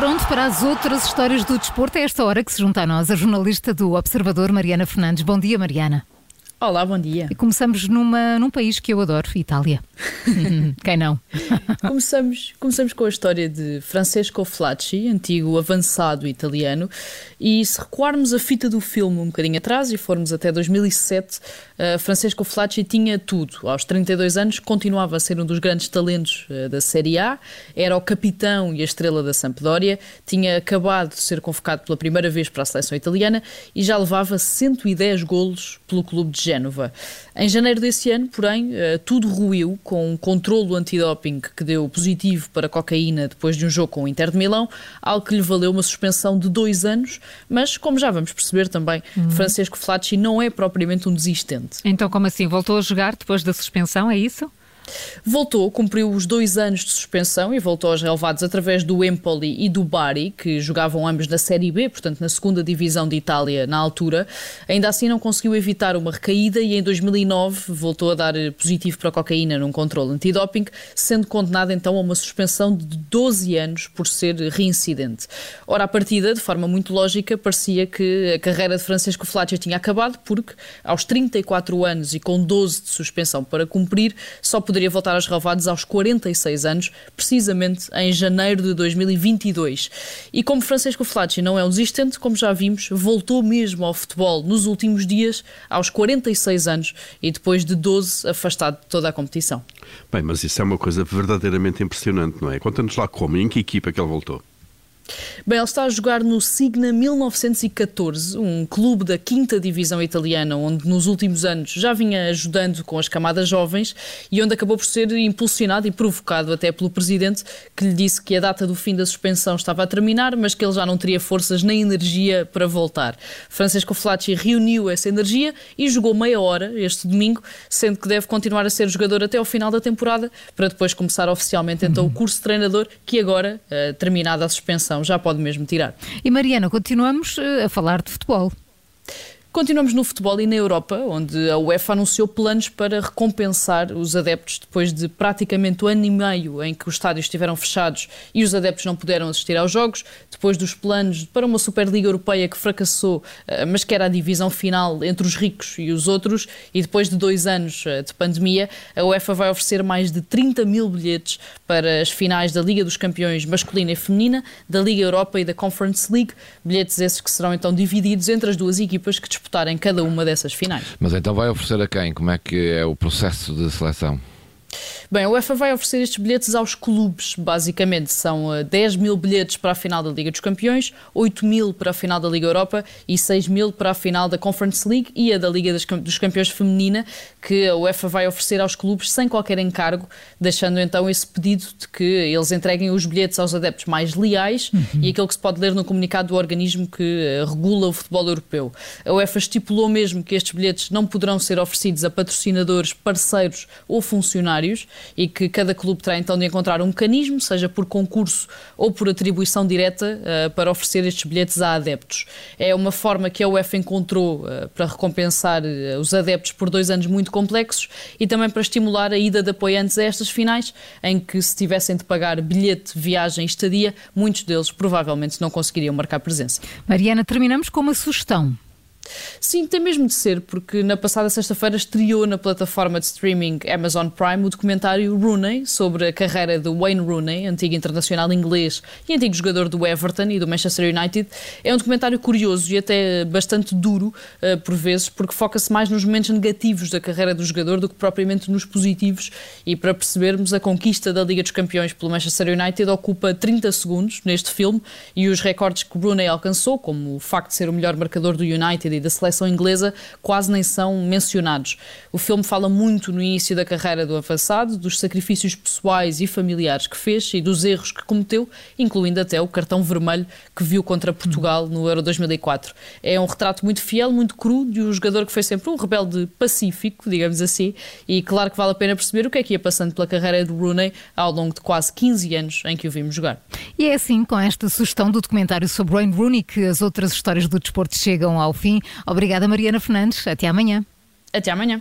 pronto para as outras histórias do desporto. É esta hora que se junta a nós a jornalista do Observador, Mariana Fernandes. Bom dia, Mariana. Olá, bom dia. E começamos numa, num país que eu adoro, Itália. Quem não? começamos, começamos com a história de Francesco Flacci, antigo avançado italiano, e se recuarmos a fita do filme um bocadinho atrás e formos até 2007, uh, Francesco Flacci tinha tudo. Aos 32 anos continuava a ser um dos grandes talentos uh, da Série A, era o capitão e a estrela da Sampdoria, tinha acabado de ser convocado pela primeira vez para a seleção italiana e já levava 110 golos pelo clube de Génova. Em janeiro desse ano, porém, uh, tudo ruiu com um controlo antidoping que deu positivo para cocaína depois de um jogo com o Inter de Milão, algo que lhe valeu uma suspensão de dois anos mas, como já vamos perceber também, uhum. Francisco Flacci não é propriamente um desistente. Então, como assim? Voltou a jogar depois da suspensão, é isso? Voltou, cumpriu os dois anos de suspensão e voltou aos relevados através do Empoli e do Bari, que jogavam ambos na Série B, portanto na segunda divisão de Itália na altura. Ainda assim não conseguiu evitar uma recaída e em 2009 voltou a dar positivo para a cocaína num controle antidoping, sendo condenado então a uma suspensão de 12 anos por ser reincidente. Ora, a partida, de forma muito lógica, parecia que a carreira de Francisco Flacci tinha acabado porque aos 34 anos e com 12 de suspensão para cumprir, só poderia poderia voltar aos relevados aos 46 anos, precisamente em janeiro de 2022. E como Francisco Flacci não é um desistente, como já vimos, voltou mesmo ao futebol nos últimos dias, aos 46 anos, e depois de 12 afastado de toda a competição. Bem, mas isso é uma coisa verdadeiramente impressionante, não é? Conta-nos lá como e em que equipa que ele voltou. Bem, ele está a jogar no Signa 1914, um clube da quinta divisão italiana, onde nos últimos anos já vinha ajudando com as camadas jovens e onde acabou por ser impulsionado e provocado até pelo presidente, que lhe disse que a data do fim da suspensão estava a terminar, mas que ele já não teria forças nem energia para voltar. Francisco Flacci reuniu essa energia e jogou meia hora este domingo, sendo que deve continuar a ser jogador até ao final da temporada, para depois começar oficialmente então o curso de treinador, que agora, eh, terminada a suspensão, já pode mesmo tirar. E Mariana, continuamos eh, a falar de futebol. Continuamos no futebol e na Europa, onde a UEFA anunciou planos para recompensar os adeptos depois de praticamente um ano e meio em que os estádios estiveram fechados e os adeptos não puderam assistir aos jogos, depois dos planos para uma Superliga Europeia que fracassou, eh, mas que era a divisão final entre os ricos e os outros, e depois de dois anos eh, de pandemia, a UEFA vai oferecer mais de 30 mil bilhetes para as finais da Liga dos Campeões masculina e feminina, da Liga Europa e da Conference League, bilhetes esses que serão então divididos entre as duas equipas que disputarem cada uma dessas finais. Mas então vai oferecer a quem? Como é que é o processo de seleção? Bem, a UEFA vai oferecer estes bilhetes aos clubes, basicamente. São 10 eh, mil bilhetes para a final da Liga dos Campeões, 8 mil para a final da Liga Europa e 6 mil para a final da Conference League e a da Liga dos Campeões Feminina, que a UEFA vai oferecer aos clubes sem qualquer encargo, deixando então esse pedido de que eles entreguem os bilhetes aos adeptos mais leais uhum. e aquilo que se pode ler no comunicado do organismo que eh, regula o futebol europeu. A UEFA estipulou mesmo que estes bilhetes não poderão ser oferecidos a patrocinadores, parceiros ou funcionários e que cada clube terá então de encontrar um mecanismo, seja por concurso ou por atribuição direta, uh, para oferecer estes bilhetes a adeptos. É uma forma que a UEFA encontrou uh, para recompensar uh, os adeptos por dois anos muito complexos e também para estimular a ida de apoiantes a estas finais, em que se tivessem de pagar bilhete, viagem e estadia, muitos deles provavelmente não conseguiriam marcar presença. Mariana, terminamos com uma sugestão. Sim, tem mesmo de ser, porque na passada sexta-feira estreou na plataforma de streaming Amazon Prime o documentário Rooney, sobre a carreira de Wayne Rooney, antigo internacional inglês e antigo jogador do Everton e do Manchester United. É um documentário curioso e até bastante duro, uh, por vezes, porque foca-se mais nos momentos negativos da carreira do jogador do que propriamente nos positivos. E para percebermos, a conquista da Liga dos Campeões pelo Manchester United ocupa 30 segundos neste filme e os recordes que Rooney alcançou, como o facto de ser o melhor marcador do United da seleção inglesa quase nem são mencionados. O filme fala muito no início da carreira do avançado, dos sacrifícios pessoais e familiares que fez e dos erros que cometeu, incluindo até o cartão vermelho que viu contra Portugal no Euro 2004. É um retrato muito fiel, muito cru de um jogador que foi sempre um rebelde pacífico, digamos assim, e claro que vale a pena perceber o que é que ia passando pela carreira de Rooney ao longo de quase 15 anos em que o vimos jogar. E é assim, com esta sugestão do documentário sobre Wayne Rooney, que as outras histórias do desporto chegam ao fim. Obrigada, Mariana Fernandes. Até amanhã. Até amanhã.